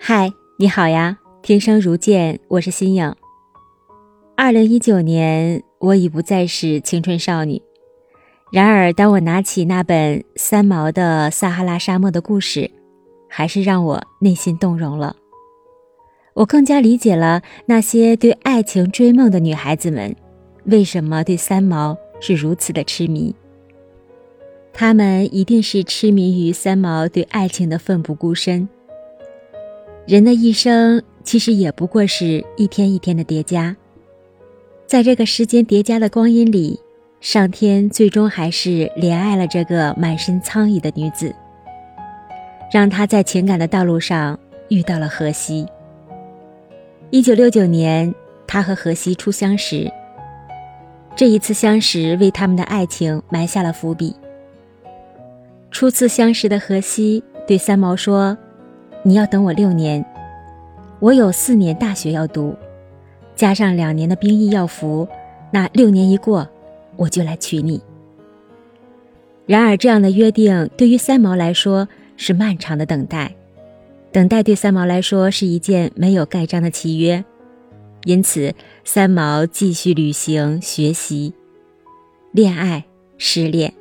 嗨，你好呀！平生如见，我是新颖。二零一九年，我已不再是青春少女。然而，当我拿起那本三毛的《撒哈拉沙漠的故事》，还是让我内心动容了。我更加理解了那些对爱情追梦的女孩子们，为什么对三毛是如此的痴迷。她们一定是痴迷于三毛对爱情的奋不顾身。人的一生其实也不过是一天一天的叠加，在这个时间叠加的光阴里，上天最终还是怜爱了这个满身苍蝇的女子，让她在情感的道路上遇到了荷西。一九六九年，他和荷西初相识，这一次相识为他们的爱情埋下了伏笔。初次相识的荷西对三毛说。你要等我六年，我有四年大学要读，加上两年的兵役要服，那六年一过，我就来娶你。然而，这样的约定对于三毛来说是漫长的等待，等待对三毛来说是一件没有盖章的契约，因此，三毛继续旅行、学习、恋爱、失恋，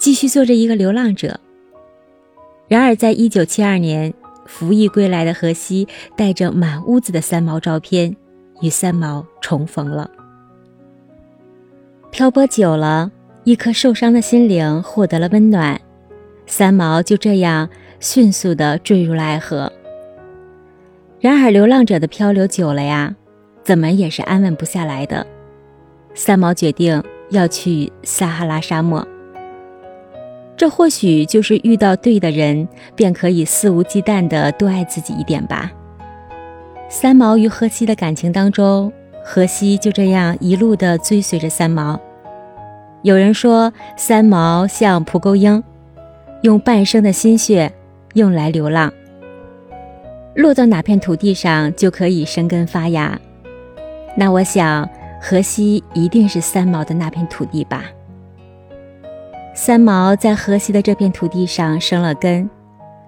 继续做着一个流浪者。然而，在一九七二年，服役归来的荷西带着满屋子的三毛照片，与三毛重逢了。漂泊久了，一颗受伤的心灵获得了温暖，三毛就这样迅速地坠入了爱河。然而，流浪者的漂流久了呀，怎么也是安稳不下来的。三毛决定要去撒哈拉沙漠。这或许就是遇到对的人，便可以肆无忌惮地多爱自己一点吧。三毛与荷西的感情当中，荷西就这样一路地追随着三毛。有人说，三毛像蒲公英，用半生的心血用来流浪，落到哪片土地上就可以生根发芽。那我想，荷西一定是三毛的那片土地吧。三毛在河西的这片土地上生了根，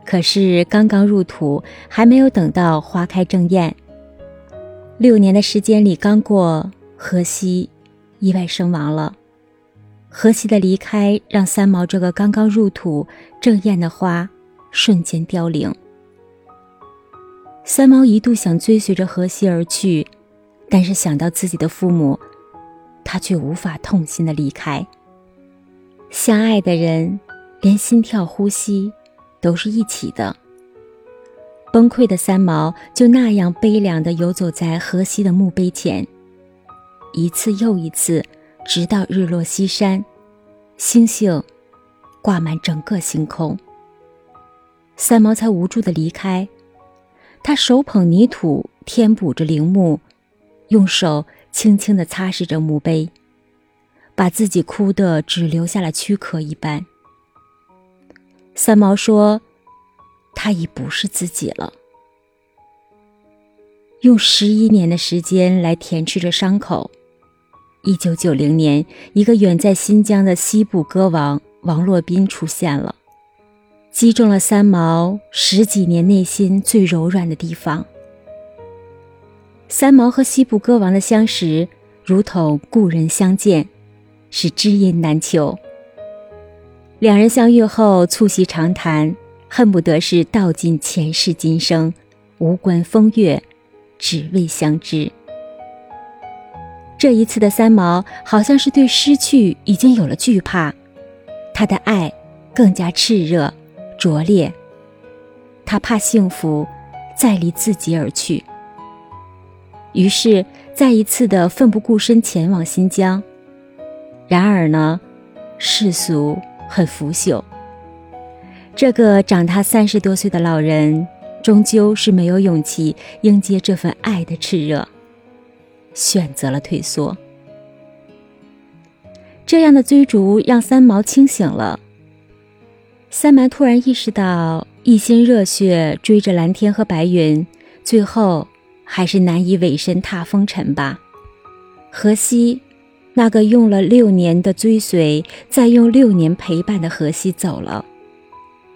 可是刚刚入土，还没有等到花开正艳。六年的时间里刚过，河西意外身亡了。河西的离开让三毛这个刚刚入土正艳的花瞬间凋零。三毛一度想追随着河西而去，但是想到自己的父母，他却无法痛心的离开。相爱的人，连心跳、呼吸都是一起的。崩溃的三毛就那样悲凉地游走在河西的墓碑前，一次又一次，直到日落西山，星星挂满整个星空，三毛才无助地离开。他手捧泥土，填补着陵墓，用手轻轻地擦拭着墓碑。把自己哭得只留下了躯壳一般。三毛说：“他已不是自己了。”用十一年的时间来填吃着伤口。一九九零年，一个远在新疆的西部歌王王洛宾出现了，击中了三毛十几年内心最柔软的地方。三毛和西部歌王的相识，如同故人相见。是知音难求。两人相遇后促膝长谈，恨不得是道尽前世今生，无关风月，只为相知。这一次的三毛好像是对失去已经有了惧怕，他的爱更加炽热、拙劣。他怕幸福再离自己而去，于是再一次的奋不顾身前往新疆。然而呢，世俗很腐朽。这个长他三十多岁的老人，终究是没有勇气迎接这份爱的炽热，选择了退缩。这样的追逐让三毛清醒了。三毛突然意识到，一心热血追着蓝天和白云，最后还是难以委身踏风尘吧。荷西。那个用了六年的追随，再用六年陪伴的荷西走了，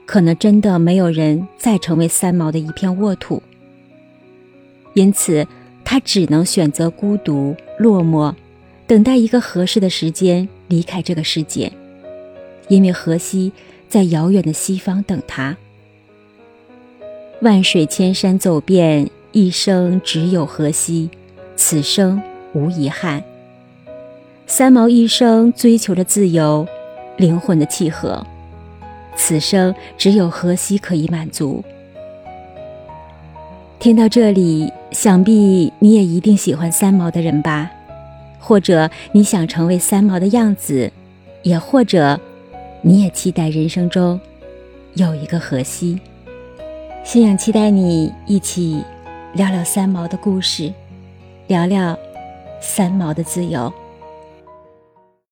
可能真的没有人再成为三毛的一片沃土。因此，他只能选择孤独、落寞，等待一个合适的时间离开这个世界，因为荷西在遥远的西方等他。万水千山走遍，一生只有荷西，此生无遗憾。三毛一生追求着自由，灵魂的契合，此生只有荷西可以满足。听到这里，想必你也一定喜欢三毛的人吧？或者你想成为三毛的样子，也或者你也期待人生中有一个荷西。信仰期待你一起聊聊三毛的故事，聊聊三毛的自由。